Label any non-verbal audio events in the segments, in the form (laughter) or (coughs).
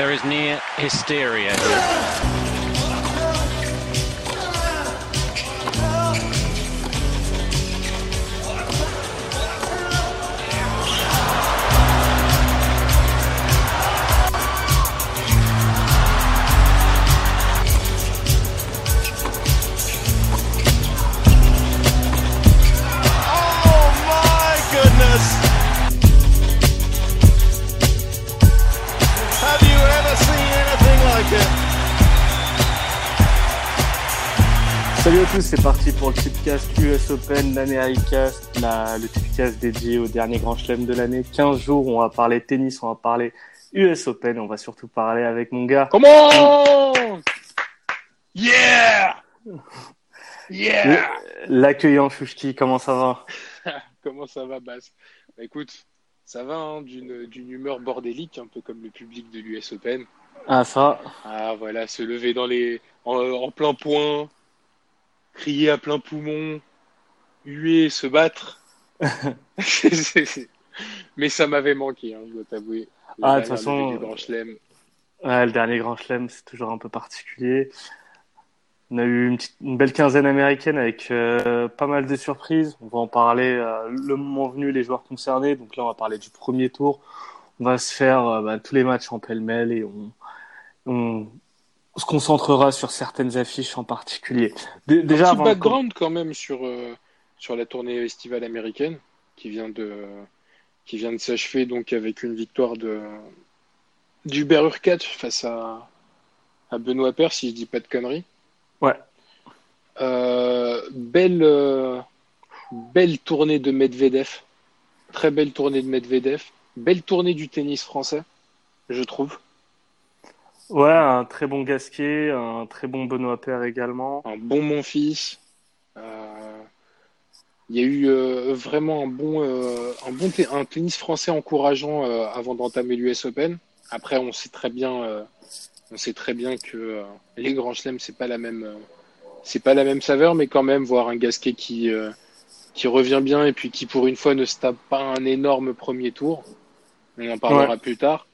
There is near hysteria. Oh à tous, c'est parti pour le Tipcast US Open, l'Americast, la, le Tipcast dédié au dernier grand chelem de l'année. 15 jours, on va parler tennis, on va parler US Open, on va surtout parler avec mon gars. Comment Yeah! Yeah! L'accueillant Chouchki, comment ça va? (laughs) Comment ça va, Bass Bah écoute, ça va hein, d'une d'une humeur bordélique, un peu comme le public de l'US Open. Ah ça? Ah voilà, se lever dans les en, en plein point, crier à plein poumon, huer, se battre. (laughs) Mais ça m'avait manqué, hein, je dois t'avouer. Ah, de toute façon. Ouais, le dernier grand chelem, c'est toujours un peu particulier. On a eu une, petite- une belle quinzaine américaine avec euh, pas mal de surprises. On va en parler euh, le moment venu, les joueurs concernés. Donc là, on va parler du premier tour. On va se faire euh, bah, tous les matchs en pêle-mêle et on, on se concentrera sur certaines affiches en particulier. Dé- déjà, un petit background quand même sur, euh, sur la tournée estivale américaine qui vient de, qui vient de s'achever donc avec une victoire de, d'Hubert face à, à Benoît Paire, si je dis pas de conneries. Ouais. Euh, belle, euh, belle tournée de Medvedev. Très belle tournée de Medvedev. Belle tournée du tennis français, je trouve. Ouais, un très bon Gasquet, un très bon Benoît Paire également. un bon Monfils. Euh, il y a eu euh, vraiment un bon, euh, un bon un tennis français encourageant euh, avant d'entamer l'US Open. Après, on sait très bien, on sait très bien que les grands chelems, c'est pas la même, c'est pas la même saveur, mais quand même voir un Gasquet qui, qui revient bien et puis qui pour une fois ne se tape pas un énorme premier tour. On en parlera plus tard.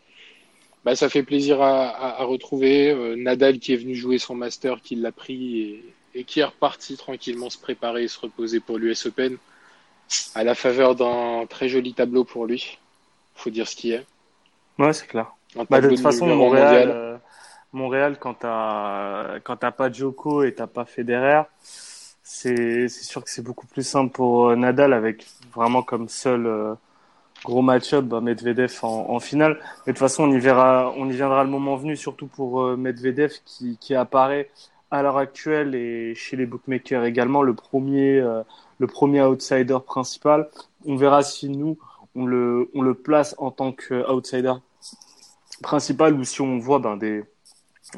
Bah, ça fait plaisir à, à- à retrouver. Euh, Nadal qui est venu jouer son master, qui l'a pris et, et qui est reparti tranquillement se préparer et se reposer pour l'US Open à la faveur d'un très joli tableau pour lui. Faut dire ce qui est. Ouais, c'est clair. Bah, de toute façon, Montréal, euh, Montréal, quand t'as quand t'as pas Djoko et t'as pas Federer, c'est sûr que c'est beaucoup plus simple pour euh, Nadal avec vraiment comme seul euh, gros match-up Medvedev en, finale. Mais de toute façon, on y verra, on y viendra le moment venu, surtout pour euh, Medvedev qui qui apparaît à l'heure actuelle et chez les bookmakers également le premier euh, le premier outsider principal. On verra si nous on le on le place en tant qu'outsider principal ou si on voit ben, des,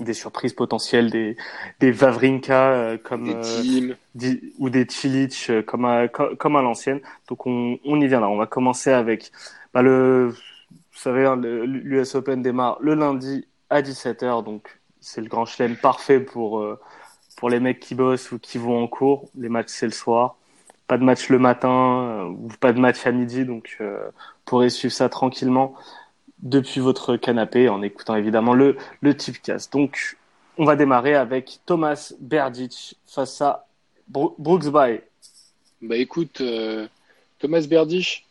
des surprises potentielles, des, des Vavrinka euh, comme, Des euh, di- ou des Cilic euh, comme à, co- comme à l'ancienne. Donc on, on y viendra. On va commencer avec bah, le, vous savez, hein, l'US Open démarre le lundi à 17h, donc c'est le grand chelem parfait pour, pour les mecs qui bossent ou qui vont en cours. Les matchs c'est le soir. Pas de match le matin ou pas de match à midi, donc euh, pourrez suivre ça tranquillement depuis votre canapé en écoutant évidemment le, le Tipcast. Donc, on va démarrer avec Thomas Berdic face à Bro- Brooks Bay. Bah écoute, euh, Thomas Berdych,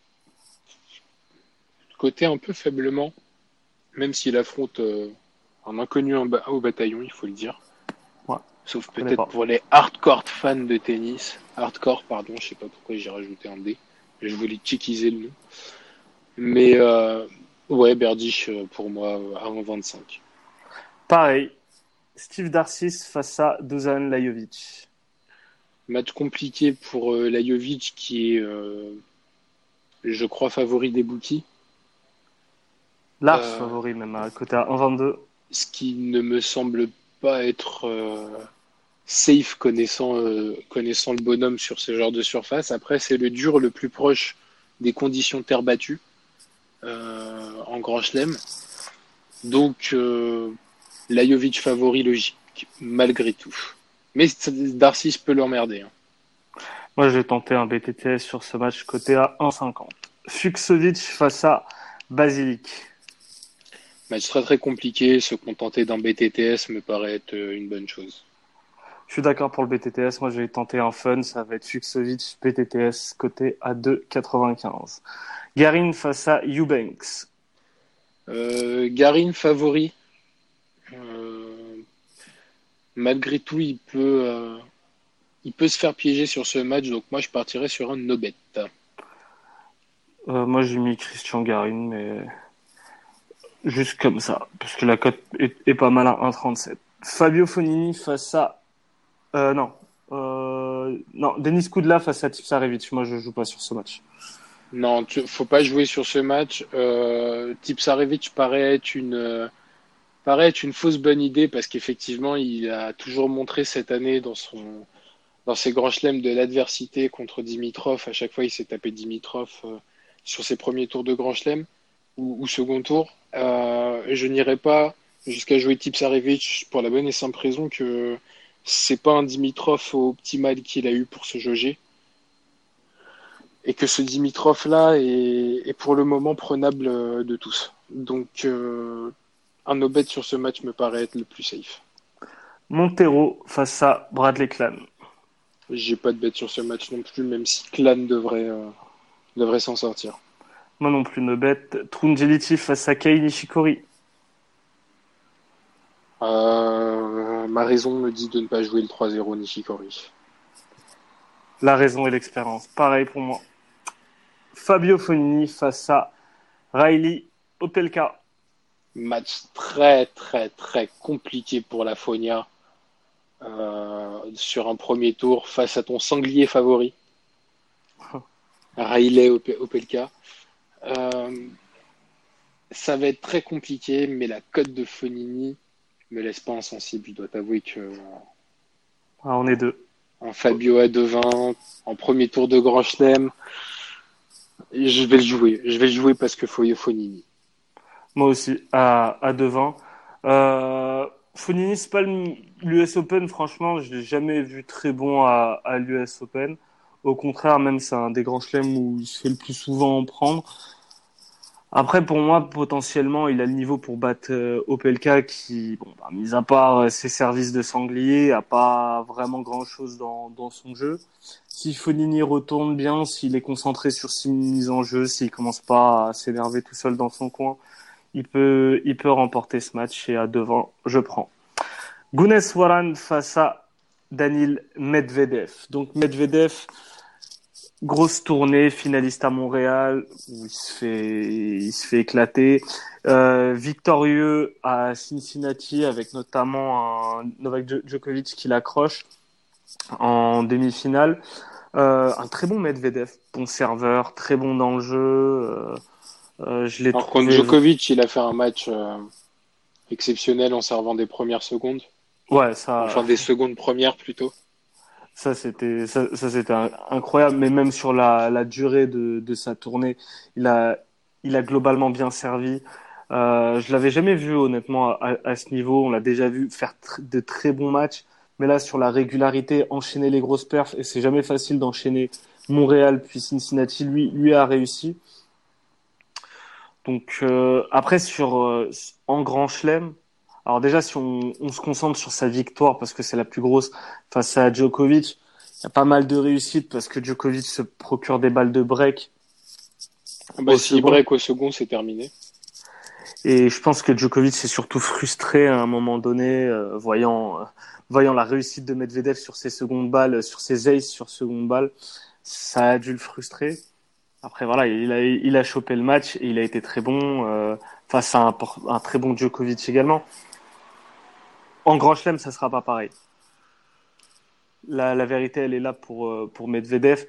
côté un peu faiblement, même s'il affronte euh, un inconnu au bataillon, il faut le dire. Ouais. Sauf peut-être pour les hardcore fans de tennis. Hardcore, pardon, je sais pas pourquoi j'ai rajouté un D. Je voulais cheekiser le nom. Mais euh, ouais, Berdych euh, pour moi euh, à 1,25. Pareil, Steve Darcis face à Dusan Lajovic. Match compliqué pour euh, Lajovic qui est, euh, je crois, favori des bookies. Large Euh, favori même à côté à 1,22. ce qui ne me semble pas être euh, safe connaissant, euh, connaissant le bonhomme sur ce genre de surface. Après, c'est le dur le plus proche des conditions terre battue euh, en Grand Chelem. Donc, euh, Lajovic favori logique, malgré tout. Mais Darcis peut l'emmerder. hein. Moi, j'ai tenté un BTTS sur ce match côté à 1,50. Fuxovic face à Basilic. Match très très compliqué. Se contenter d'un BTTS me paraît être une bonne chose. Je suis d'accord pour le BTTS. Moi, je vais tenter un fun. Ça va être Fuxovic BTTS côté à 2,95. Garin face à Eubanks. Euh, Garin favori. Euh, malgré tout, il peut, euh, il peut se faire piéger sur ce match. Donc moi, je partirais sur un no bet. Moi, j'ai mis Christian Garin, mais juste comme ça, parce que la cote est, est pas mal à 1,37. Fabio Fonini face à non. Non, Denis Koudla face à Tipsarevic. Moi, je joue pas sur ce match. Non, tu, faut pas jouer sur ce match. Euh, Tipsarevic paraît être une euh, paraît être une fausse bonne idée parce qu'effectivement, il a toujours montré cette année dans son dans ses grands chelems de l'adversité contre Dimitrov. À chaque fois, il s'est tapé Dimitrov euh, sur ses premiers tours de grand chelem ou, second tour. Euh, je n'irai pas jusqu'à jouer Tipsarevic pour la bonne et simple raison que c'est pas un Dimitrov optimal qu'il a eu pour se jauger. Et que ce Dimitrov-là est, est, pour le moment prenable euh, de tous. Donc, euh, un no bet sur ce match me paraît être le plus safe. Montero face à Bradley Clan. J'ai pas de bet sur ce match non plus, même si Clan devrait, euh, devrait s'en sortir. Moi non plus, no bet. Trungeliti face à Kei Nishikori. Euh, ma raison me dit de ne pas jouer le 3-0 Nishikori. La raison et l'expérience. Pareil pour moi. Fabio Fonini face à Riley Opelka. Match très très très compliqué pour la Fonia euh, sur un premier tour face à ton sanglier favori. Riley Opelka. Euh, ça va être très compliqué, mais la cote de Fonini me laisse pas insensible. Je dois t'avouer que. Ah, on est deux. Un Fabio à 2,20 en premier tour de Grand Chelem. Je vais le jouer. Je vais le jouer parce que faut Fonini. Moi aussi, à, à 2,20. Euh, Fonini, c'est pas l'US Open, franchement, je l'ai jamais vu très bon à, l'US Open. Au contraire, même c'est un des grands chelems où il se fait le plus souvent en prendre. Après, pour moi, potentiellement, il a le niveau pour battre euh, Opelka qui, bah, mis à part euh, ses services de sanglier, a pas vraiment grand-chose dans, dans son jeu. Si Fonini retourne bien, s'il est concentré sur ses mises en jeu, s'il commence pas à s'énerver tout seul dans son coin, il peut, il peut remporter ce match et à devant, je prends. Gunes Waran face à Danil Medvedev. Donc Medvedev, grosse tournée, finaliste à Montréal, où il se fait, il se fait éclater. Euh, victorieux à Cincinnati avec notamment un Novak Djokovic qui l'accroche en demi-finale. Euh, un très bon Medvedev, bon serveur, très bon dans le jeu. Euh, euh je l'ai trouvé... contre Djokovic, il a fait un match euh, exceptionnel en servant des premières secondes. Ouais, ça. Enfin, des secondes premières plutôt. Ça c'était ça, ça c'était incroyable, mais même sur la, la durée de, de sa tournée, il a il a globalement bien servi. Euh, je l'avais jamais vu honnêtement à, à ce niveau. On l'a déjà vu faire tr de très bons matchs, mais là sur la régularité, enchaîner les grosses perfs et c'est jamais facile d'enchaîner Montréal puis Cincinnati. Lui lui a réussi. Donc euh, après sur euh, en Grand Chelem, alors déjà, si on, on, se concentre sur sa victoire, parce que c'est la plus grosse face à Djokovic, il y a pas mal de réussite parce que Djokovic se procure des balles de break. Bah, si break au second, c'est terminé. Et je pense que Djokovic s'est surtout frustré à un moment donné, euh, voyant, euh, voyant la réussite de Medvedev sur ses secondes balles, sur ses aces sur seconde balle. Ça a dû le frustrer. Après, voilà, il a, chopé le match et il a été très bon euh, face à un, très bon Djokovic également. En Grand Chelem, ça sera pas pareil. La, vérité, elle est là pour, euh, Medvedev.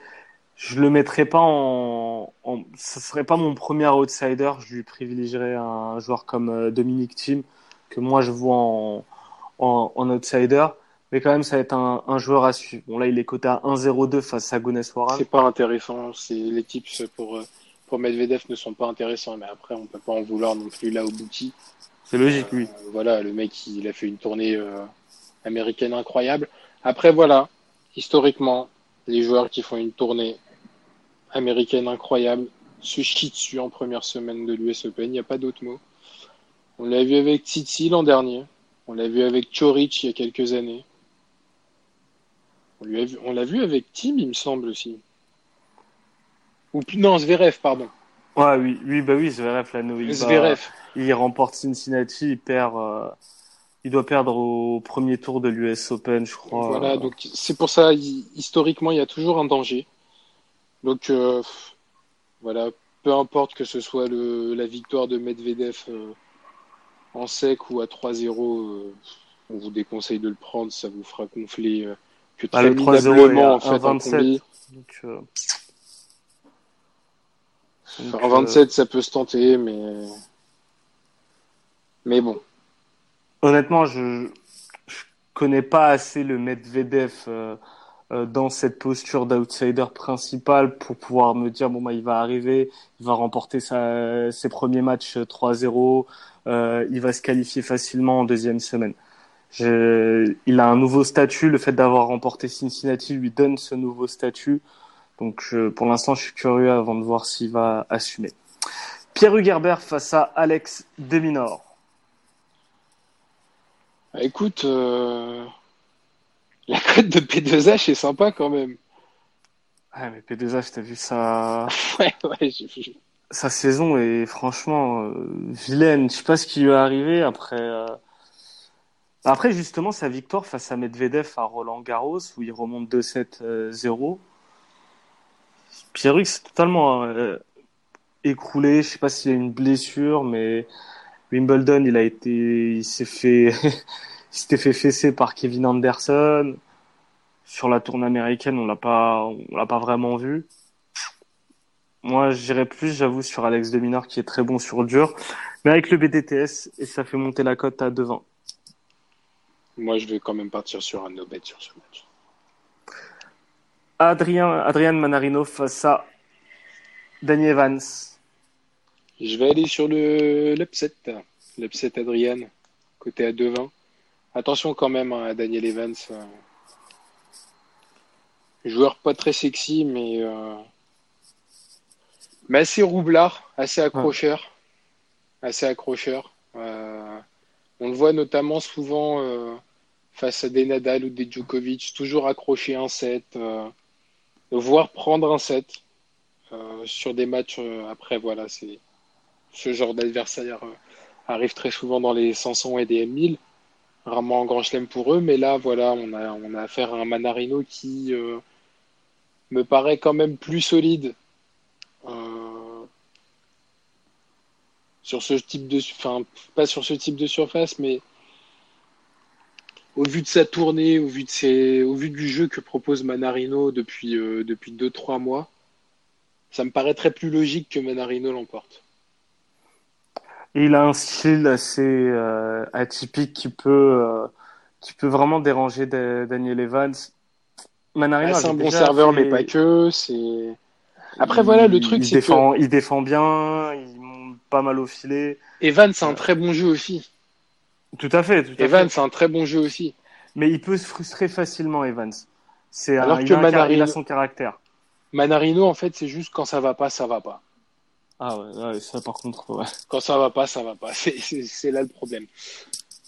Je le mettrai pas en, en, ce serait pas mon premier outsider. Je lui privilégierais un joueur comme euh, Dominique Thiem, que moi je vois en, en, en, outsider. Mais quand même, ça va être un, un joueur à suivre. Bon, là, il est coté à 1-0-2 face à Gunes Waran. C'est pas intéressant. C'est, les tips pour, pour Medvedev ne sont pas intéressants. Mais après, on peut pas en vouloir non plus là au bouti. C'est logique, oui. Euh, voilà, le mec, il a fait une tournée euh, américaine incroyable. Après, voilà, historiquement, les joueurs qui font une tournée américaine incroyable se chient dessus en première semaine de l'US Open. Il n'y a pas d'autre mot. On l'a vu avec Titi l'an dernier. On l'a vu avec Chorich il y a quelques années. On l'a vu, l'a avec Tim, il me semble aussi. Ou non, Zverev, pardon. Ouais, oui, oui, bah oui, Zverev, là, il, Zverev. il remporte Cincinnati, il perd, euh, il doit perdre au premier tour de l'US Open, je crois. Voilà, donc c'est pour ça, il- historiquement, il y a toujours un danger. Donc euh, voilà, peu importe que ce soit le, la victoire de Medvedev euh, en sec ou à 3-0, euh, on vous déconseille de le prendre, ça vous fera gonfler euh, que Ah, très le 3-0 est minablement à en fait en 1,27. combi. Donc, euh, donc, Enfin, 27, ça peut se tenter, mais mais bon. Honnêtement, je je connais pas assez le Medvedev euh, euh, dans cette posture d'outsider principal pour pouvoir me dire bon bah il va arriver, il va remporter sa, ses premiers matchs 3-0, euh, il va se qualifier facilement en deuxième semaine. Je, il a un nouveau statut, le fait d'avoir remporté Cincinnati lui donne ce nouveau statut. Donc je- pour l'instant, je suis curieux avant de voir s'il va assumer. Pierre Hugerbert face à Alex Deminor. Ah, Écoute, euh, la cote de P2H est sympa quand même. Ouais, mais P2H, t'as vu sa, (laughs) Ouais, ouais, j'ai vu. Sa saison est franchement euh, vilaine. Je sais pas ce qui lui est arrivé après. euh, Après, justement, sa victoire face à Medvedev à Roland Garros, où il remonte 2-7-0. Pierre c'est totalement euh, écroulé. Je sais pas s'il a une blessure, mais Wimbledon, il a été, il s'est fait, (laughs) il s'était fait fesser par Kevin Anderson. Sur la tournée américaine, on l'a pas, on l'a pas vraiment vu. Moi, j'irais plus, j'avoue, sur Alex de Minor qui est très bon sur dur, mais avec le BDTS et ça fait monter la cote à devant. Moi, je vais quand même partir sur un no-bet sur ce match. Adrien, Adrian Manarino face à Danny Evans. Je vais aller sur le l'upset, l'upset Adrian, côté à 2-20. Attention quand même hein, à Daniel Evans. euh. Joueur pas très sexy, mais, euh, mais assez roublard, assez accrocheur. Assez accrocheur. Euh, on le voit notamment souvent euh, face à des Nadal ou des Djokovic, toujours accrocher un set, euh, voire prendre un set sur des matchs. après, voilà, c'est ce genre d'adversaire arrive très souvent dans les 500 et des 1000, rarement en grand chelem pour eux, mais là, voilà, on a, on a affaire à un Manarino qui me paraît quand même plus solide euh, sur ce type de, enfin, pas sur ce type de surface, mais au vu de sa tournée, au vu de ses, au vu du jeu que propose Manarino depuis, euh, depuis 2-3 mois, ça me paraîtrait plus logique que Manarino l'emporte. Il a un style assez euh, atypique qui peut, euh, qui peut vraiment déranger Da- Daniel Evans. Manarino Ah, c'est un bon serveur, fait- mais pas que. C'est après voilà le truc, il c'est défend, il défend bien, il monte pas mal au filet. Evan c'est un très bon jeu aussi. Tout à fait, tout à Evan fait. c'est un très bon jeu aussi. Mais il peut se frustrer facilement, Evans. C'est un, Alors il, que a Manarino- il a son caractère. Manarino en fait c'est juste quand ça va pas, ça va pas. Ah ouais, ouais, ça par contre, ouais. Quand ça va pas, ça va pas. (laughs) C'est- là le problème.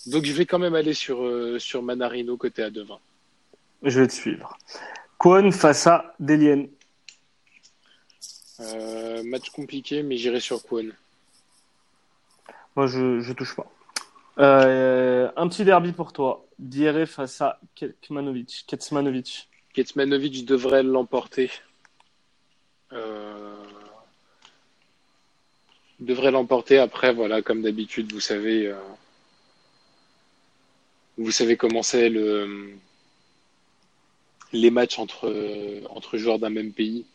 Donc je vais quand même aller sur euh, sur Manarino côté à 2-20. Je vais te suivre. Kwon face à Delien. Euh, match compliqué, mais j'irai sur Kwon. Moi, je, je touche pas. Euh, un petit derby pour toi. Dieré face à Kecmanovic. Kecmanovic. Ketsmanovic devrait l'emporter. Euh, devrait l'emporter. Après, voilà, comme d'habitude, vous savez, euh, vous savez comment c'est le les matchs entre entre joueurs d'un même pays.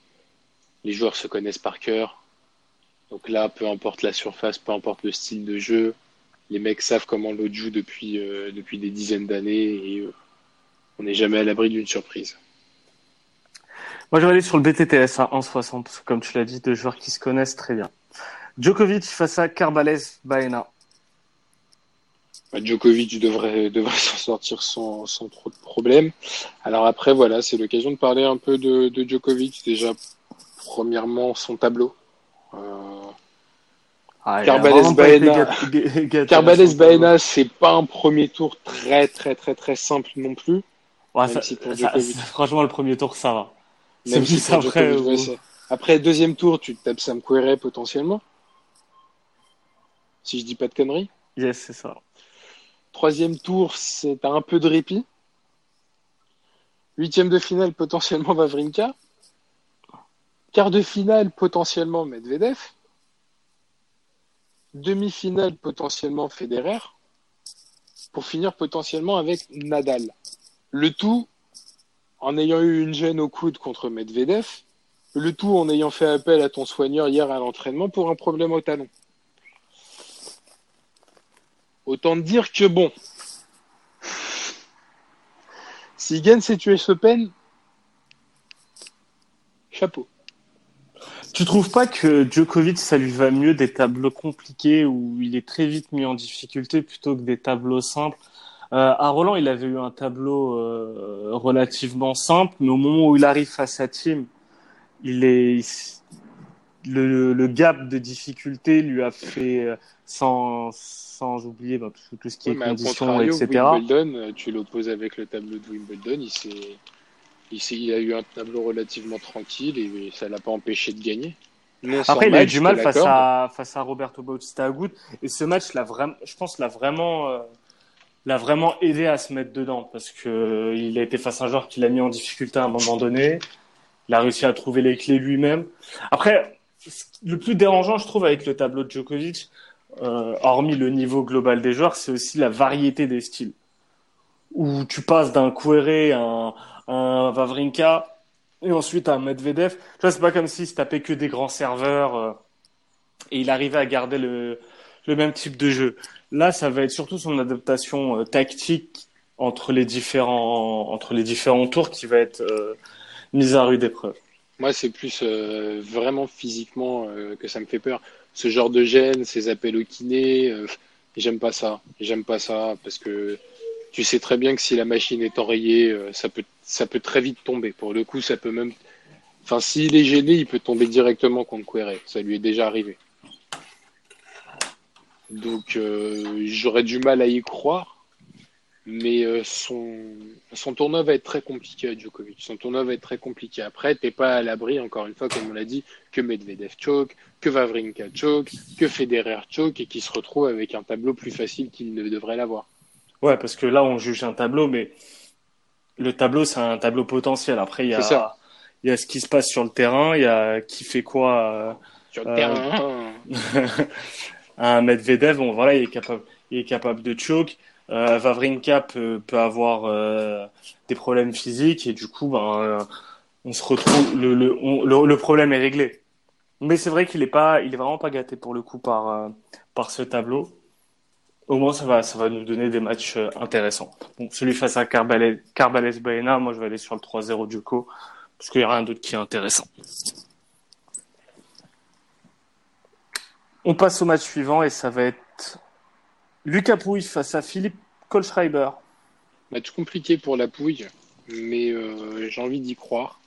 Les joueurs se connaissent par cœur. Donc là, peu importe la surface, peu importe le style de jeu, les mecs savent comment l'autre joue depuis euh, depuis des dizaines d'années et euh, on n'est jamais à l'abri d'une surprise. Moi, je vais aller sur le BTTS à 1,60. parce que, Comme tu l'as dit, deux joueurs qui se connaissent très bien. Djokovic face à Carbales Baena. Bah, Djokovic devrait, (laughs) devrait s'en sortir sans, sans trop de problèmes. Alors après, voilà, c'est l'occasion de parler un peu de, de Djokovic. Déjà, premièrement, son tableau. Euh, Ah, Carbales Baena. Carbales c'est pas un premier tour très très très très simple non plus. Ouais, ça- si ça- franchement, le premier tour, ça va. Même si pour après. Djokovic, où- ouais, c'est- Après, deuxième tour, tu te tapes Sam Querrey potentiellement. Si je dis pas de conneries. Yes, c'est ça. Troisième tour, c'est t'as un peu de répit. Huitième de finale, potentiellement Vavrinka. Quart de finale, potentiellement Medvedev. Demi-finale, potentiellement Federer. Pour finir potentiellement avec Nadal. Le tout en ayant eu une gêne au coude contre Medvedev. Le tout en ayant fait appel à ton soigneur hier à l'entraînement pour un problème au talon. Autant dire que bon, s'il gagne cette US Open, chapeau. Tu trouves pas que Djokovic, ça lui va mieux des tableaux compliqués où il est très vite mis en difficulté plutôt que des tableaux simples? Euh, À Roland, il avait eu un tableau euh, relativement simple, mais au moment où il arrive face à Tim, il est le, le gap de difficulté lui a fait euh, sans sans oublier bah, tout, tout ce qui est conditions, etc. Wimbledon, euh, tu l'opposes avec le tableau de Wimbledon, il, s'est- il, s'est- il a eu un tableau relativement tranquille et ça l'a pas empêché de gagner. Non Après, il a eu du mal face à, face à Roberto Bautista Agut. Et ce match, l'a vraiment, je pense, l'a vraiment, euh, l'a vraiment aidé à se mettre dedans parce que euh, il a été face à un joueur qui l'a mis en difficulté à un moment donné. Il a réussi à trouver les clés lui-même. Après, le plus dérangeant, je trouve, avec le tableau de Djokovic, euh, hormis le niveau global des joueurs, c'est aussi la variété des styles. Où tu passes d'un Querrey à un, un Vavrinka et ensuite un Medvedev. Tu vois, c'est pas comme s'il se tapait que des grands serveurs euh, et il arrivait à garder le, même type de jeu. Là, ça va être surtout son adaptation euh, tactique entre les différents tours qui va être euh, mise à rude épreuve. Moi, c'est plus vraiment physiquement que ça me fait peur. Ce genre de gêne, ces appels au kiné, j'aime pas ça. J'aime pas ça parce que tu sais très bien que si la machine est enrayée, euh, ça peut, ça peut très vite tomber. Pour le coup, ça peut même. Enfin, s'il est gêné, il peut tomber directement contre Querrey. Ça lui est déjà arrivé. Donc, euh, j'aurais du mal à y croire. Mais euh, son, son tournoi va être très compliqué à Djokovic. Son tournoi va être très compliqué. Après, t'es pas à l'abri, encore une fois, comme on l'a dit, que Medvedev choke, que Vavrinka choke, que Federer choke et qu'il se retrouve avec un tableau plus facile qu'il ne devrait l'avoir. Ouais, parce que là, on juge un tableau, mais le tableau, c'est un tableau potentiel. Après, il y a, il y a ce qui se passe sur le terrain, il y a qui fait quoi Sur le Euh, terrain, euh, (laughs) un Medvedev. Bon, voilà, il est capable, il est capable de choke. Euh, Vavrinka peut, peut avoir euh, des problèmes physiques et du coup, ben, euh, on se retrouve, le, le, on- le, le problème est réglé. Mais c'est vrai qu'il est pas, il est vraiment pas gâté pour le coup par, euh, par ce tableau. Au moins, ça va, ça va nous donner des matchs euh, intéressants. Bon, celui face à Carbales, Carbales Baena, moi, je vais aller sur le 3-0 Djoko, parce qu'il n'y a rien d'autre qui est intéressant. On passe au match suivant et ça va être Lucas Pouille face à Philippe Kohlschreiber. match compliqué pour la pouille, mais euh, j'ai envie d'y croire.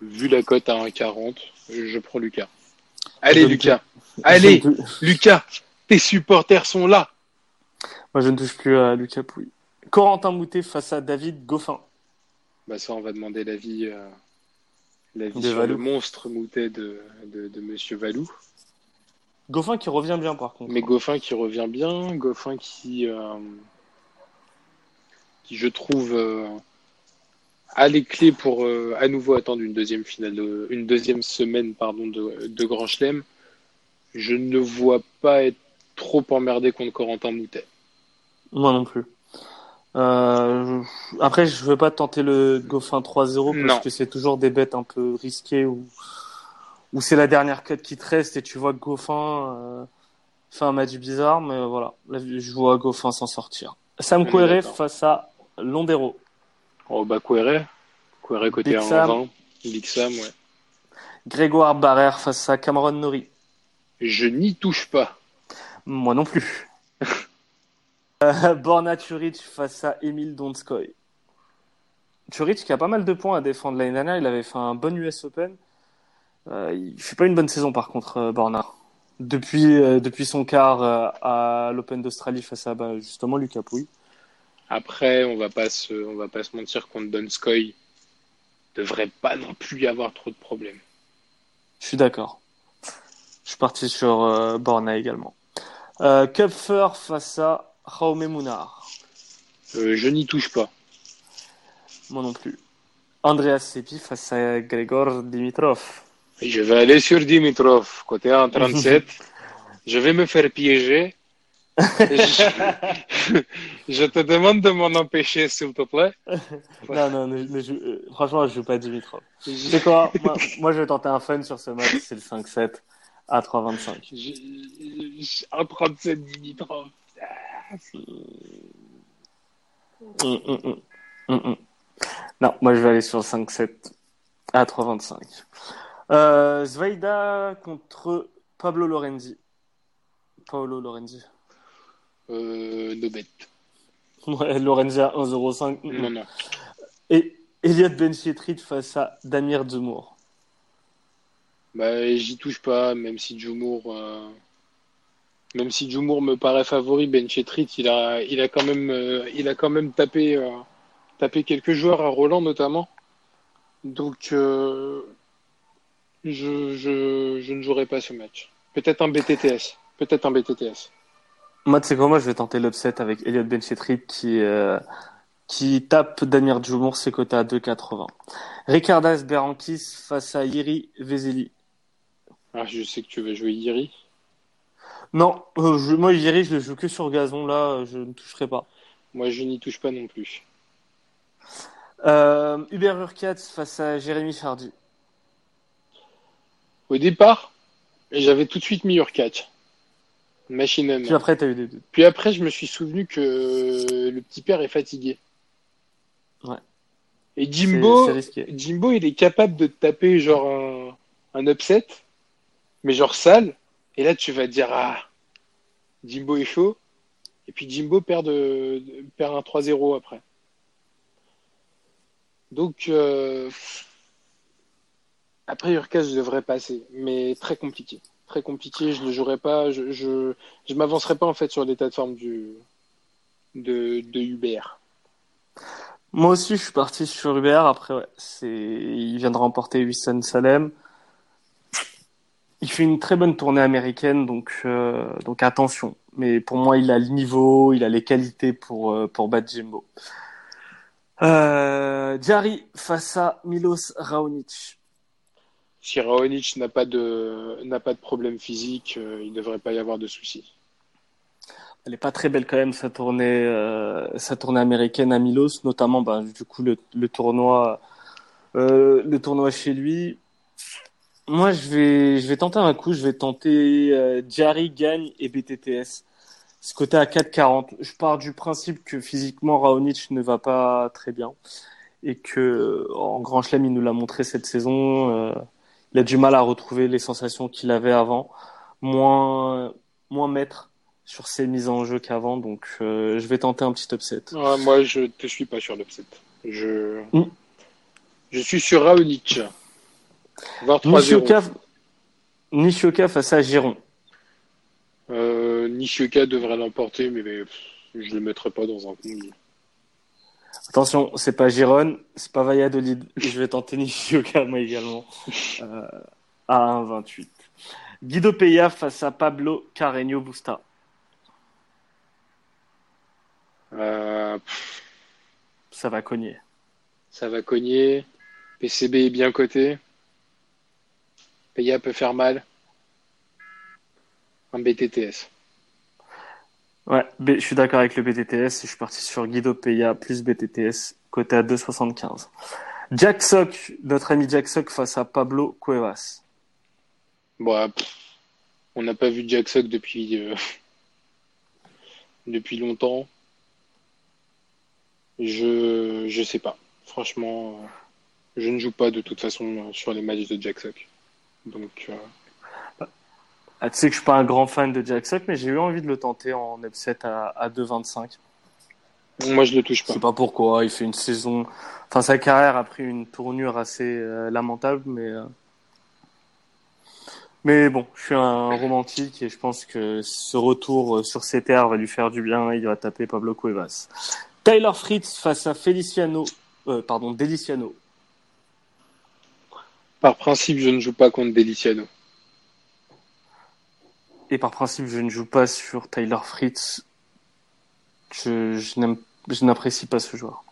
Vu la cote à 1,40, je prends Lucas. Allez, Lucas. Allez, Lucas. Tes supporters sont là. Moi, je ne touche plus à Lucas Pouille. Corentin Moutet face à David Goffin. Bah ça, on va demander l'avis, euh, sur Valou. le monstre moutet de, de, de Monsieur Valou. Goffin qui revient bien, par contre. Mais Goffin qui revient bien, Goffin qui, euh, qui je trouve, euh, a les clés pour euh, à nouveau attendre une deuxième finale, une deuxième semaine pardon de, de Grand Chelem. Je ne le vois pas être trop emmerdé contre Corentin Moutet. Moi non plus. Euh, je- Après, je veux pas tenter le Goffin 3-0 parce Non. que c'est toujours des bêtes un peu risquées où, où c'est la dernière cut qui te reste et tu vois que Goffin euh, fait un match bizarre, mais voilà, Là, je vois Goffin s'en sortir. Sam d'accord. face à Londero. Oh bah Querrey, Querrey côté Big Sam. 1,20, Big Sam, ouais. Grégoire Barrère face à Cameron Norrie. Je n'y touche pas. Moi non plus. euh, Borna Turic face à Emile Donskoy. Turic qui a pas mal de points à défendre l'année dernière, il avait fait un bon US Open. Euh, il fait pas une bonne saison par contre, euh, Borna. depuis, euh, depuis son quart euh, à l'Open d'Australie face à bah, justement Lucas Pouille. Après, on va pas se, on va pas se mentir contre Donskoy devrait pas non plus y avoir trop de problèmes. Je suis d'accord. Je suis parti sur euh, Borna également. Euh, Kupfer face à Jaume Munar? Euh, je n'y touche pas. Moi non plus. Andreas Sepi face à Gregor Dimitrov. Je vais aller sur Dimitrov, côté 1,37. (laughs) je vais me faire piéger. je, je te demande de m'en empêcher, s'il te plaît. (laughs) Non, non, ne- ne joue- euh, franchement, je joue pas Dimitrov. Tu sais quoi? Moi, moi, je vais tenter un fun sur ce match, c'est le 5-7 à 3,25. Je- je- 1,37 Dimitrov. Hum, hum, hum. Hum, hum. Non, moi je vais aller sur le 5-7 à 3,25. Euh, contre Pablo Lorenzi. Paolo Lorenzi. Euh, no. Ouais, Lorenzi à 1,05. Hum, hum. Non, non. Et Elliot Benchietrit face à Damir Dumour. Bah, j'y touche pas, même si Jumour, euh, même si Jumour me paraît favori, Ben Chetrit, il a, il a quand même, euh, il a quand même tapé, euh, tapé quelques joueurs à Roland notamment. Donc, je, je, je ne jouerai pas ce match. Peut-être un BTTS. Peut-être un BTTS. Moi, tu sais quoi, moi je vais tenter l'upset avec Elliot Benchietrit qui, euh, qui tape Damir Dumour, ses cotés à 2,80. Ricardas Berankis face à Yiri Vezeli. Ah, je sais que tu vas jouer Yiri. Non, euh, je- moi Yiri, je le joue que sur gazon, là, euh, je ne toucherai pas. Moi, je n'y touche pas non plus. Euh, Hubert Urkatz face à Jérémy Chardy. Au départ, j'avais tout de suite mis Urkach. Machine Puis après, t'as eu des doutes. Puis après, je me suis souvenu que le petit père est fatigué. Ouais. Et Jimbo. Jimbo, il est capable de taper genre un, un upset, mais genre sale. Et là, tu vas dire, ah, Jimbo est chaud. Et puis Jimbo perd, de, perd un 3-0 après. Donc, euh, après Urkas, je devrais passer, mais très compliqué. Très compliqué, je ne jouerai pas, je, je, je m'avancerai pas en fait sur l'état de forme du, de, de Hubert. Moi aussi, je suis parti sur Hubert. Après, il vient de remporter Winston Salem. Il fait une très bonne tournée américaine, donc, euh, donc attention. Mais pour moi, il a le niveau, il a les qualités pour, euh, pour battre Jimbo. Euh, Jari face à Milos Raonic. Si Raonic n'a pas de n'a pas de problème physique, euh, il ne devrait pas y avoir de soucis. Elle est pas très belle quand même sa tournée, euh, sa tournée américaine à Milos, notamment bah, du coup le, le tournoi, euh, le tournoi chez lui. Moi, je vais, je vais tenter un coup. Je vais tenter euh, Jari gagne et BTTS. Ce côté à 4,40. Je pars du principe que physiquement Raonic ne va pas très bien et que en Grand Chelem il nous l'a montré cette saison. euh, il a du mal à retrouver les sensations qu'il avait avant, moins moins maître sur ses mises en jeu qu'avant. Donc, euh, je vais tenter un petit upset. Ouais, moi, je te suis pas sur l'upset. Je Mm. je suis sur Raonic. Voir 3-0. Nishioka, Nishioka face à Giron. Euh, Nishioka devrait l'emporter, mais, mais, pff, je le mettrai pas dans un combi. Attention, c'est pas Giron, c'est pas Valladolid. Je vais tenter (laughs) Nishioka moi également euh, à 1,28. Guido Peya face à Pablo Carreño Busta. Euh, Ça va cogner. ça va cogner. PCB est bien coté. Paya peut faire mal. Un BTTS. Ouais, je suis d'accord avec le BTTS. Je suis parti sur Guido Peya plus BTTS, côté à 2,75. Jack Sock, notre ami Jack Sock face à Pablo Cuevas. Bon, pff, on n'a pas vu Jack Sock depuis, euh, (laughs) depuis longtemps. Je je sais pas. Franchement, euh, je ne joue pas de toute façon euh, sur les matchs de Jack Sock. Donc, euh, Ah, tu sais que je suis pas un grand fan de Jack Sock, mais j'ai eu envie de le tenter en upset à, à 2,25. moi, je le touche Je pas. sais pas pourquoi. Il fait une saison. Enfin, sa carrière a pris une tournure assez euh, lamentable, mais. euh, Mais bon, je suis un romantique et je pense que ce retour sur ses terres va lui faire du bien. Il va taper Pablo Cuevas. Tyler Fritz face à Feliciano, euh, pardon, Deliciano. Par principe, je ne joue pas contre Deliciano. Et par principe, je ne joue pas sur Tyler Fritz. Je, n'apprécie pas ce joueur.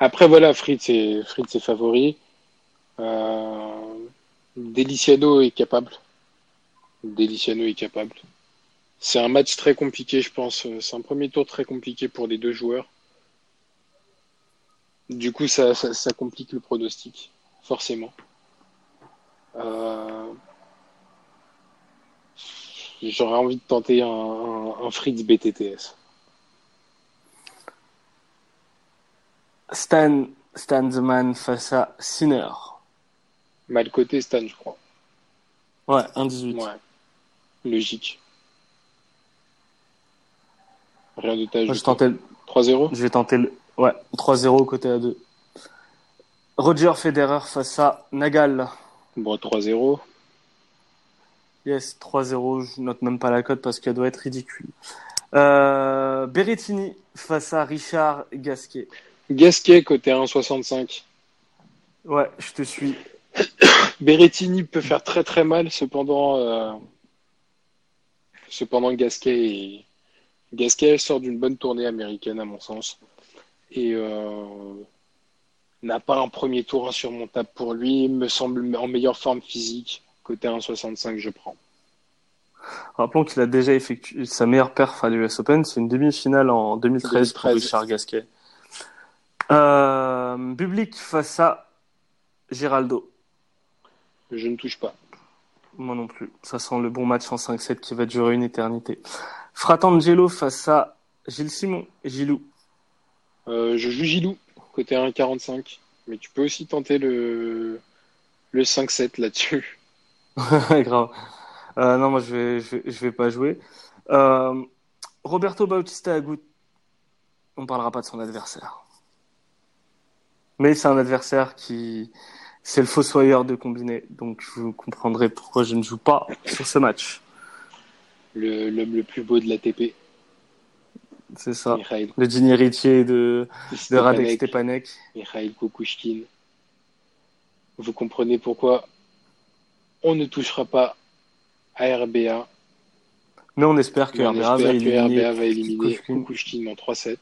Après, voilà, Fritz est, Fritz est favori. Euh, Deliciano est capable. Deliciano est capable. C'est un match très compliqué, je pense. C'est un premier tour très compliqué pour les deux joueurs. Du coup, ça, ça, ça complique le pronostic, forcément. Euh, J'aurais envie de tenter un, un, un Fritz BTTS. Stan, Stan the Man face à Sinner. Mal côté Stan, je crois. Ouais, 1-18. Ouais. Logique. Rien de. Moi, je, tentais le- 3-0 je vais tenter le. Ouais, 3-0 côté à 2. Roger Federer face à Nagal. Bon, 3-0. Yes, 3-0. Je note même pas la cote parce qu'elle doit être ridicule. Euh, Berrettini face à Richard Gasquet. Gasquet, côté 1,65. Ouais, je te suis. (coughs) Berrettini peut faire très très mal, cependant, euh, cependant Gasquet, est- Gasquet sort d'une bonne tournée américaine à mon sens et euh, n'a pas un premier tour insurmontable pour lui, me semble en meilleure forme physique. Côté 1,65, je prends. Rappelons qu'il a déjà effectué sa meilleure perf à l'US Open. C'est une demi-finale en 2013, pour 2013. Richard Gasquet. Euh, Bublik face à Giraldo. Je ne touche pas. Moi non plus. Ça sent le bon match en 5-7 qui va durer une éternité. Fratangelo face à Gilles Simon. Gilou. Euh, je joue Gilou, côté 1,45, mais tu peux aussi tenter le le 5-7 là-dessus. (laughs) Grave. Euh, non, moi je vais, je vais, je vais pas jouer. Euh, Roberto Bautista Agut. On parlera pas de son adversaire. Mais c'est un adversaire qui, c'est le fossoyeur de combiné. Donc vous comprendrez pourquoi je ne joue pas sur ce match. Le l'homme le plus beau de l'ATP, C'est ça. Mikhail Le Gini héritier de, de Radek Stepanek. Mikhail Kukushkin. Vous comprenez pourquoi on ne touchera pas à RBA. Mais on espère que on RBA va que éliminer RBA va éliminer Kukushkin. En 3-7.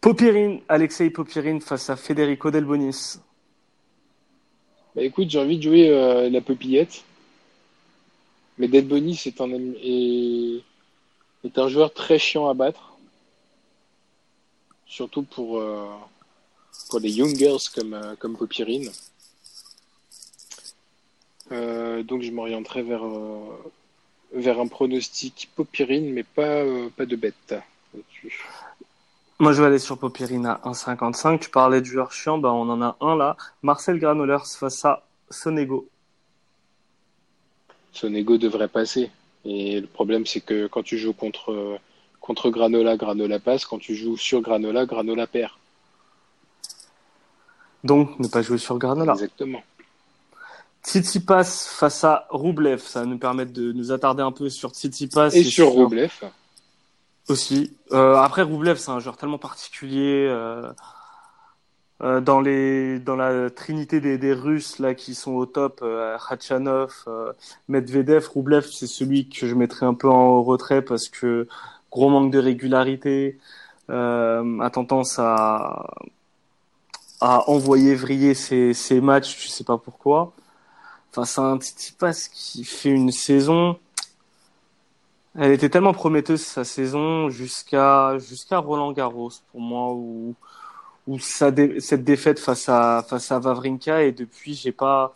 Popirine, Alexei Popirine face à Federico Delbonis. Bah écoute, j'ai envie de jouer euh, la popillette. Mais Dead Bonnie est un, ami- est, est un joueur très chiant à battre. Surtout pour, euh, pour les young girls comme, euh, comme Popirine. Euh, donc je m'orienterai vers, euh, vers un pronostic Popirine, mais pas, pas de bête. Moi, je vais aller sur Popirine à 1,55. Tu parlais de joueurs chiants, bah, on en a un là. Marcel Granolers face à Sonego. Sonego devrait passer. Et le problème, c'est que quand tu joues contre, contre Granola, Granola passe. Quand tu joues sur Granola, Granola perd. Donc, ne pas jouer sur Granola. Exactement. Tsitsipas face à Roublev. Ça va nous permettre de nous attarder un peu sur Tsitsipas. Et sur Roublev, Aussi. Euh, après, Roublev, c'est un joueur tellement particulier. euh, euh, dans les dans la trinité des, des Russes là qui sont au top, euh, Khachanov, euh, Medvedev, Roublev, c'est celui que je mettrais un peu en retrait parce que gros manque de régularité, euh, a tendance à à envoyer vriller ses, ses matchs, tu sais pas pourquoi. Enfin, c'est un Tsitsipas qui fait une saison. Elle était tellement prometteuse sa saison jusqu'à jusqu'à Roland Garros pour moi où où sa dé- cette défaite face à face à Wawrinka et depuis j'ai pas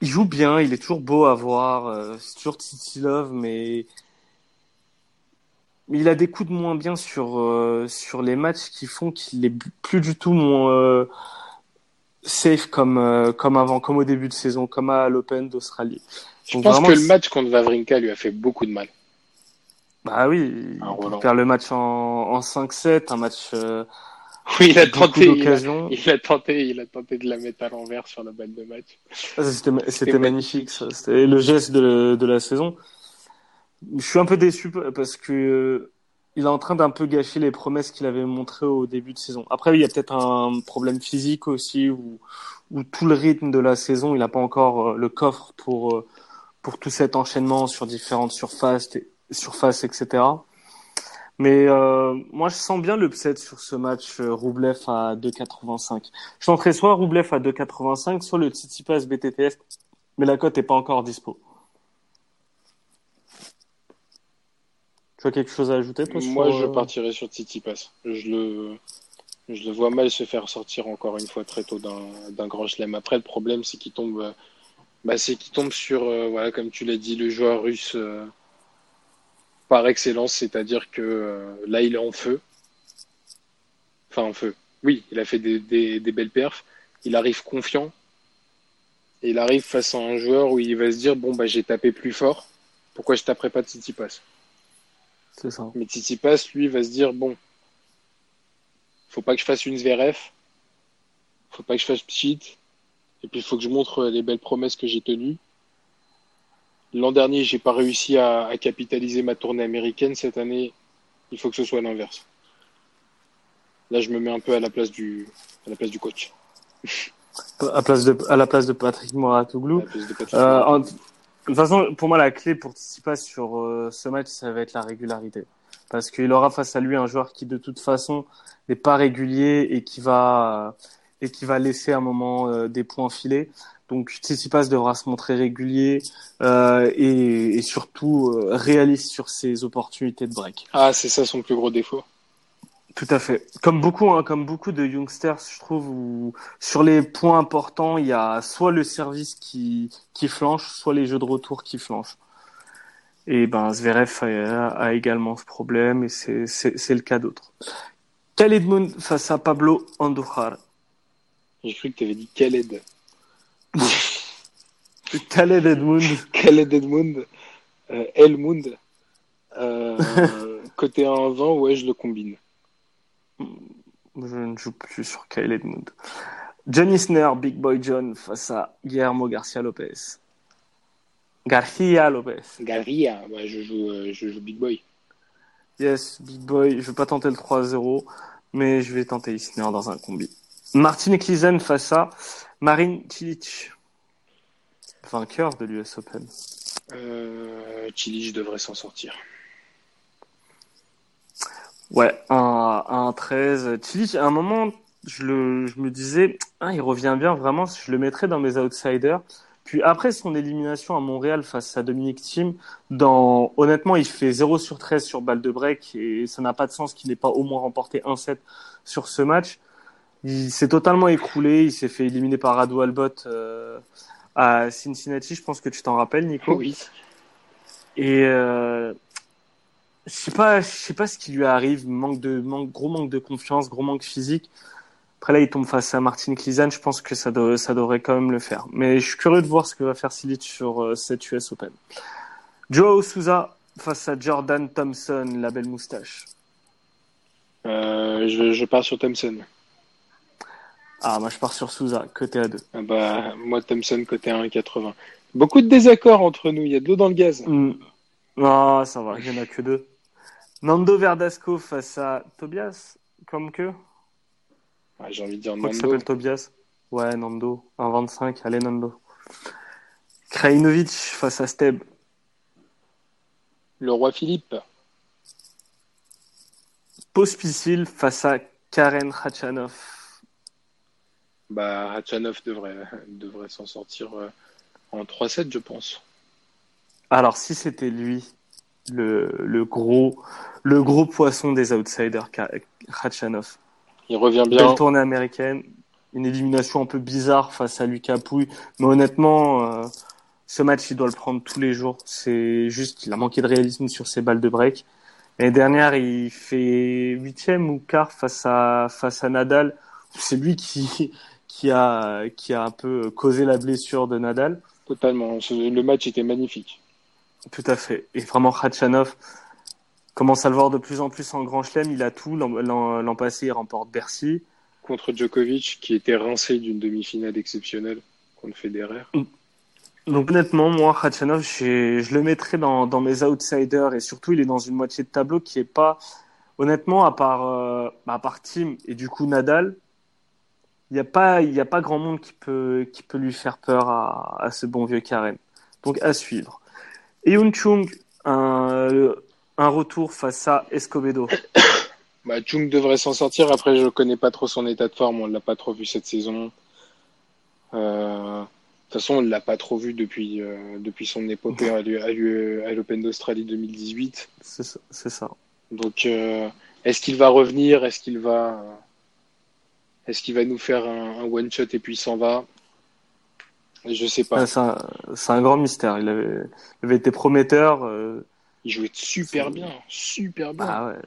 il joue bien, il est toujours beau à voir, euh, c'est toujours Tsitilov mais mais il a des coups de moins bien sur euh, sur les matchs qui font qu'il est plus du tout moins euh, safe comme euh, comme avant, comme au début de saison, comme à l'Open d'Australie. je Donc pense vraiment, que le match contre Vavrinka lui a fait beaucoup de mal. Bah oui, Ah, il perd le match en, en 5-7, un match, euh, Oui, il a tenté, il a, d'occasions. il a tenté, il a tenté de la mettre à l'envers sur la balle de match. Ah, C'était magnifique, ça. C'était le geste de, de la saison. Je suis un peu déçu parce que euh, il est en train d'un peu gâcher les promesses qu'il avait montrées au début de saison. Après, il y a peut-être un problème physique aussi où, où tout le rythme de la saison, il n'a pas encore euh, le coffre pour, euh, pour tout cet enchaînement sur différentes surfaces, surfaces etc. Mais euh, moi, je sens bien l'upset sur ce match euh, Roublev à 2,85. Je tenterai soit Roublev à 2,85, soit le Tsitsipas BTTF, mais la cote n'est pas encore dispo. Tu as quelque chose à ajouter toi, Moi, sur, je euh, partirais sur Tsitsipas. Je le, je le vois mal se faire sortir encore une fois très tôt d'un grand chelem. Après, le problème, c'est qu'il tombe, euh, bah, c'est qu'il tombe sur, euh, voilà, comme tu l'as dit, le joueur russe par excellence. C'est-à-dire que euh, là, il est en feu. Enfin, en feu. Oui, il a fait des, des, des belles perfs. Il arrive confiant. Et il arrive face à un joueur où il va se dire bon, bah, j'ai tapé plus fort. Pourquoi je taperais pas Tsitsipas? C'est ça. Mais Tsitsipas, lui, va se dire bon, faut pas que je fasse une Zverev, faut pas que je fasse Pchit, et puis il faut que je montre les belles promesses que j'ai tenues. L'an dernier, j'ai pas réussi à, à capitaliser ma tournée américaine. Cette année, il faut que ce soit l'inverse. Là, je me mets un peu à la place du, à la place du coach. (laughs) À, place de, à la place de Patrick Patrick Euh, en- de toute façon, pour moi, la clé pour Tsitsipas sur euh, ce match, ça va être la régularité. Parce qu'il aura face à lui un joueur qui, de toute façon, n'est pas régulier et qui va, et qui va laisser à un moment euh, des points filés. Donc, Tsitsipas devra se montrer régulier euh, et, et surtout euh, réaliste sur ses opportunités de break. Ah, c'est ça son plus gros défaut. Tout à fait. Comme beaucoup, hein, comme beaucoup de youngsters, je trouve, où sur les points importants, il y a soit le service qui, qui flanche, soit les jeux de retour qui flanchent. Et ben, Zverev a, a également ce problème, et c'est le cas d'autres. Khaled Moon face à Pablo Andujar. J'ai cru que tu avais dit Khaled. Khaled Edmund, Khaled Edmund, euh, Elmund. Euh, côté 1-20, ouais, je le combine. je ne joue plus sur Khaled Edmund. Johnny Isner, Big Boy John face à Guillermo Garcia Lopez. Garcia Lopez. Garia, bah, je, joue, euh, je joue Big Boy. Yes, Big Boy, je vais pas tenter le 3-0, mais je vais tenter Isner dans un combi. Martin Eklizen face à Marin Cilic, vainqueur de l'US Open. Euh, Chilich devrait s'en sortir. Ouais, un, un 13. Cilic, à un moment, je, le, je me disais, ah, il revient bien, vraiment, je le mettrais dans mes outsiders. Puis après son élimination à Montréal face à Dominique Thiem, dans, honnêtement, il fait 0 sur 13 sur balle de break et ça n'a pas de sens qu'il n'ait pas au moins remporté un set sur ce match. Il s'est totalement écroulé, il s'est fait éliminer par Radu Albot euh, à Cincinnati, je pense que tu t'en rappelles, Nico. Oui. Et euh, je sais pas, je sais pas ce qui lui arrive, manque de, manque, gros manque de confiance, gros manque physique. Après là, il tombe face à Martin Klizan, je pense que ça, doit- ça devrait quand même le faire. Mais je suis curieux de voir ce que va faire Silic sur euh, cette US Open. Joao Souza face à Jordan Thompson, la belle moustache. Euh, je, je pars sur Thompson. Ah, moi je pars sur Souza, côté à 2. Ah bah, moi, Thompson côté 1,80. Beaucoup de désaccords entre nous, il y a de l'eau dans le gaz. Hmm. Ah, ça va, il y en a que deux. Nando Verdasco face à Tobias, comme que? Ah, J'ai envie de dire Nando. s'appelle Tobias. Ouais, Nando. 1,25. Allez, Nando. Krajinovic face à Steb. Le roi Philippe. Pospisil face à Karen Khachanov. Bah, Hachanov devrait, (laughs) devrait s'en sortir euh, en 3-7, je pense. Alors, si c'était lui, le, le gros, le gros poisson des outsiders, Khachanov. Il revient bien. Belle tournée américaine. Une élimination un peu bizarre face à Lucas Pouille. Mais honnêtement, euh, ce match, il doit le prendre tous les jours. C'est juste qu'il a manqué de réalisme sur ses balles de break. L'année dernière, il fait huitième ou quart face à, face à Nadal. C'est lui qui, qui a, qui a un peu causé la blessure de Nadal. Totalement. Le match était magnifique. Tout à fait. Et vraiment, Khachanov, commence à le voir de plus en plus en grand chelem. Il a tout. L'an- passé, il remporte Bercy. Contre Djokovic, qui était rincé d'une demi-finale exceptionnelle contre Federer. Donc honnêtement, moi, Khachanov, je le mettrais dans, dans mes outsiders et surtout, il est dans une moitié de tableau qui est pas, honnêtement, à part, euh, à part Tim et du coup Nadal, il n'y a pas, il y a pas grand monde qui peut, qui peut lui faire peur à, à ce bon vieux Karen. Donc à suivre. Eun Chung, un, un retour face à Escobedo. (coughs) Bah, Chung devrait s'en sortir. Après, je connais pas trop son état de forme. On l'a pas trop vu cette saison. Euh, De toute façon, on l'a pas trop vu depuis, euh, depuis son épopée à l'Open d'Australie 2018. C'est ça. c'est ça. Donc, euh, est-ce qu'il va revenir? Est-ce qu'il va, est-ce qu'il va nous faire un, un one shot et puis il s'en va? Je sais pas. Ah, C'est un, grand mystère. Il avait, il avait été prometteur. euh, Il jouait super bien, super bien. Bah ouais.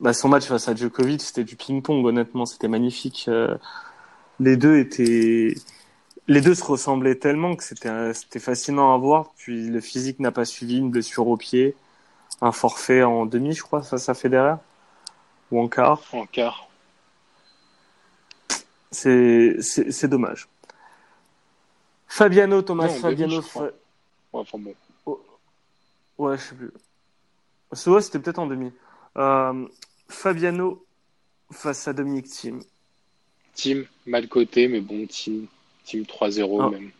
Bah, son match face à Djokovic, c'était du ping-pong, honnêtement, c'était magnifique. Euh, Les deux étaient, les deux se ressemblaient tellement que c'était, c'était fascinant à voir. Puis le physique n'a pas suivi, une blessure au pied, un forfait en demi, je crois, face à Federer ou en quart. En quart. C'est, dommage. Fabiano, Thomas Non, Fabiano. Fa- Ouais, Enfin bon. Ouais, je sais plus. Ouais, c'était peut-être en demi. Euh, Fabiano face à Dominique Thiem. Team mal coté, mais bon, team, team 3-0 Ah. même.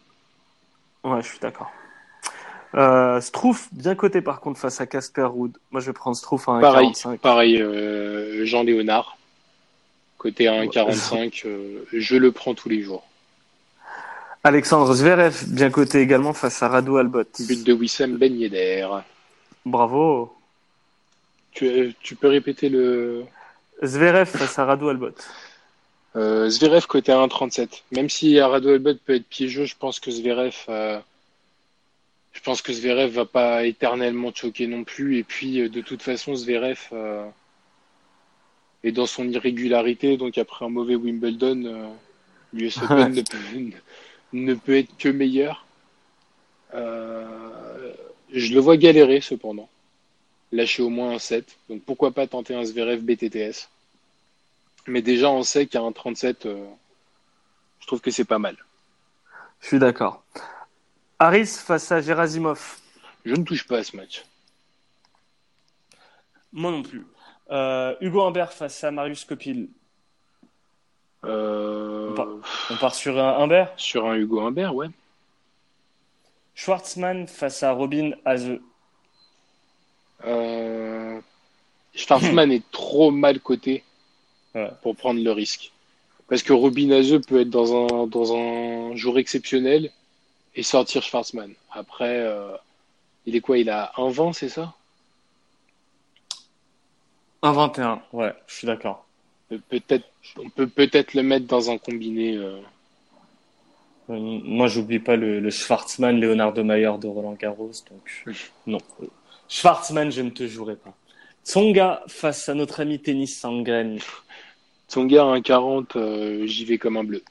Ouais, je suis d'accord. Euh, Strouf, bien coté par contre face à Casper Ruud. Moi, je vais prendre Strouf à Pareil, 1,45. pareil euh, Jean Léonard, côté à 1,45, euh, je le prends tous les jours. Alexandre Zverev, bien coté également face à Radu Albot. But de Wissam Ben Yedder. Bravo. Tu, euh, tu peux répéter le Zverev face à Radu Albot. euh, Zverev côté à 1,37. Même si Rado Albot peut être piégeux, je pense que Zverev, euh, je pense que Zverev va pas éternellement choquer non plus. Et puis de toute façon, Zverev est dans son irrégularité, donc après un mauvais Wimbledon, euh, l'US Open ne peut, ne peut être que meilleur. Euh, je le vois galérer cependant. Lâcher au moins un 7. Donc pourquoi pas tenter un Zverev BTTS. Mais déjà on sait qu'à un 37, euh, je trouve que c'est pas mal. Je suis d'accord. Harris face à Gerasimov. Je ne touche pas à ce match. Moi non plus. Euh, Hugo Humbert face à Marius Copil. Euh, On part- On part sur un Humbert. Sur un Hugo Humbert, ouais. Schwartzmann face à Robin Haze. Euh... Schwarzman est trop mal coté Ouais. pour prendre le risque. Parce que Robin Haze peut être dans un, dans un jour exceptionnel et sortir Schwarzman. Après, euh, il est quoi? Il a un vent, c'est ça? 1,21. Ouais, je suis d'accord. Pe- Peut-être, on peut peut-être le mettre dans un combiné. euh, Euh, Moi, j'oublie pas le, le Schwartzmann, Leonardo Mayer de Roland Garros. Donc, non. Schwartzmann, je ne te jouerai pas. Tsonga face à notre ami tennis Sangren. Tsonga à 1,40, euh, j'y vais comme un bleu.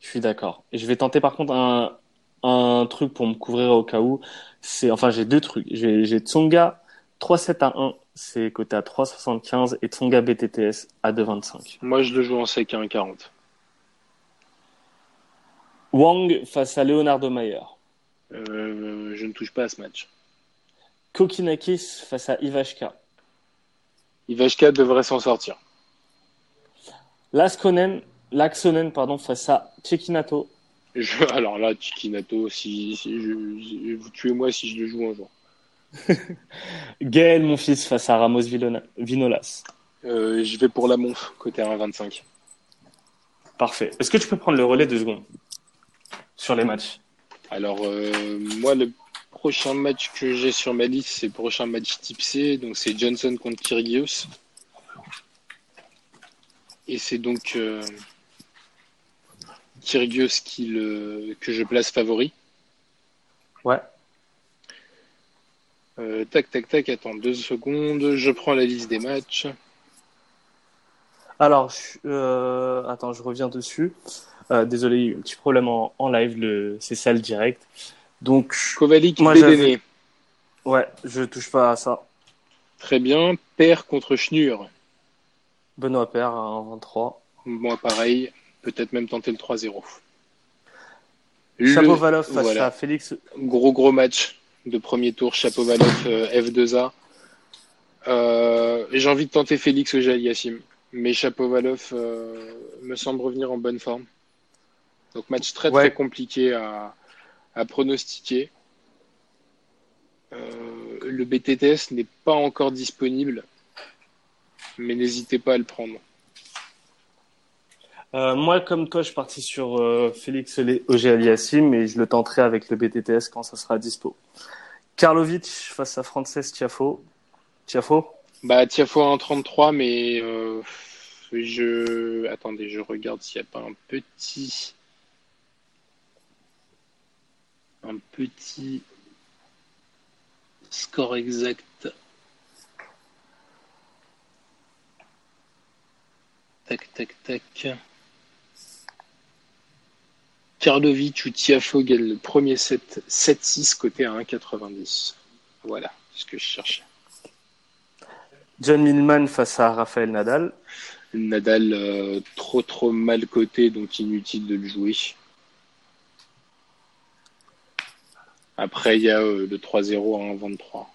Je suis d'accord. Et je vais tenter par contre un, un truc pour me couvrir au cas où. C'est, enfin, j'ai deux trucs. J'ai, j'ai Tsonga 3-7 à 1, c'est coté à 3,75 et Tsonga BTTS à 2,25. Moi, je le joue en sec à 1,40. Wang face à Leonardo Mayer. Euh, je ne touche pas à ce match. Kokinakis face à Ivashka. Ivashka devrait s'en sortir. Laskonen, Laxonen pardon, face à Cekinato. Je- alors là, Chikinato, si, vous tuez-moi si je le joue un jour. (laughs) Gaël, mon fils, face à Ramos Vinolas. Euh, je vais pour la Monf, côté 1,25. Parfait. Est-ce que tu peux prendre le relais deux secondes sur les matchs? Alors, euh, moi, le prochain match que j'ai sur ma liste, c'est le prochain match type C. Donc, c'est Johnson contre Kyrgios. Et c'est donc euh, Kyrgios qui le, que je place favori. Ouais. Euh, tac, tac, tac, attends deux secondes. Je prends la liste des matchs. Alors, je- euh, attends, je reviens dessus. Euh, désolé, il y a eu un petit problème en, en live, le, c'est ça le direct. Donc, Kovalik, Moi, ouais, je touche pas à ça. Très bien. Père contre Schnur. Benoît Père à 1,23. Moi, pareil. Peut-être même tenter le 3-0. Chapeau-Valoff face voilà. à Félix. Gros, gros match de premier tour. Chapeau-Valoff euh, F2A. Euh, J'ai envie de tenter Félix Ojal Yassim. Mais Chapeau-Valoff euh, me semble revenir en bonne forme. Donc match très Ouais. très compliqué à, à pronostiquer. Euh, le BTTS n'est pas encore disponible, mais n'hésitez pas à le prendre. Euh, moi, comme toi, je suis parti sur euh, Félix Auger Aliassim et je le tenterai avec le BTTS quand ça sera dispo. Karlovic face à Frances Tiafo. Tiafo Bah Tiafo à 1,33, mais euh, je attendez, je regarde s'il n'y a pas un petit un petit score exact. Tac, tac, tac. Karlovic ou Tiafo gagne le premier set 7-6 côté à 1,90. Voilà ce que je cherchais. John Millman face à Raphaël Nadal. Nadal euh, trop trop mal coté, donc inutile de le jouer. Après, il y a euh, le 3-0 à 1,23.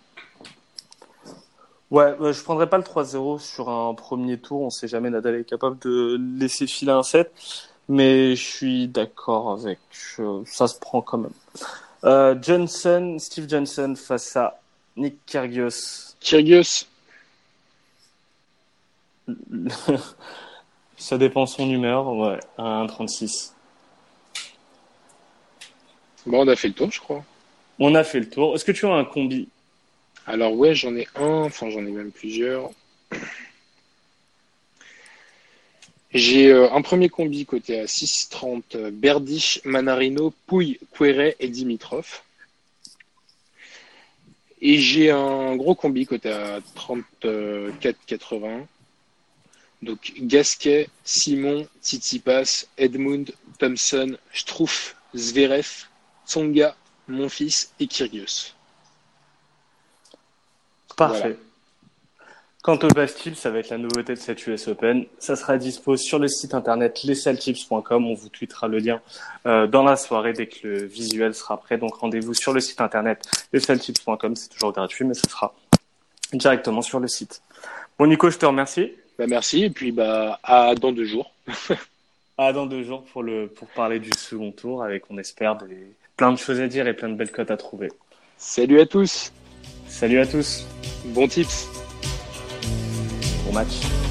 Ouais, euh, je prendrais pas le 3-0 sur un premier tour. On sait jamais Nadal est capable de laisser filer un set. Mais je suis d'accord avec. ça se prend quand même. Euh, Johnson, Steve Johnson face à Nick Kyrgios. Kyrgios, (laughs) ça dépend son humeur. Ouais, à 1,36. bon, on a fait le tour, je crois. On a fait le tour. Est-ce que tu as un combi? Alors, ouais, j'en ai un, enfin, j'en ai même plusieurs. J'ai euh, un premier combi côté à 6,30 euh, Berdych, Manarino, Pouille, Queret et Dimitrov. Et j'ai un gros combi côté à 34,80. Donc Gasquet, Simon, Tsitsipas, Edmund, Thompson, Struff, Zverev, Tsonga, Monfils et Kyrgios. Parfait. Voilà. Quant au Bastille, ça va être la nouveauté de cette US Open. Ça sera dispo sur le site internet lessaltips.com. On vous tweetera le lien euh, dans la soirée dès que le visuel sera prêt. Donc rendez-vous sur le site internet lessaltips.com. C'est toujours gratuit, mais ce sera directement sur le site. Bon Nico, je te remercie. Bah, merci, et puis bah, à dans deux jours. (laughs) À dans deux jours pour le pour parler du second tour avec on espère des plein de choses à dire et plein de belles cotes à trouver. Salut à tous, Salut à tous. bon tips. Bon match.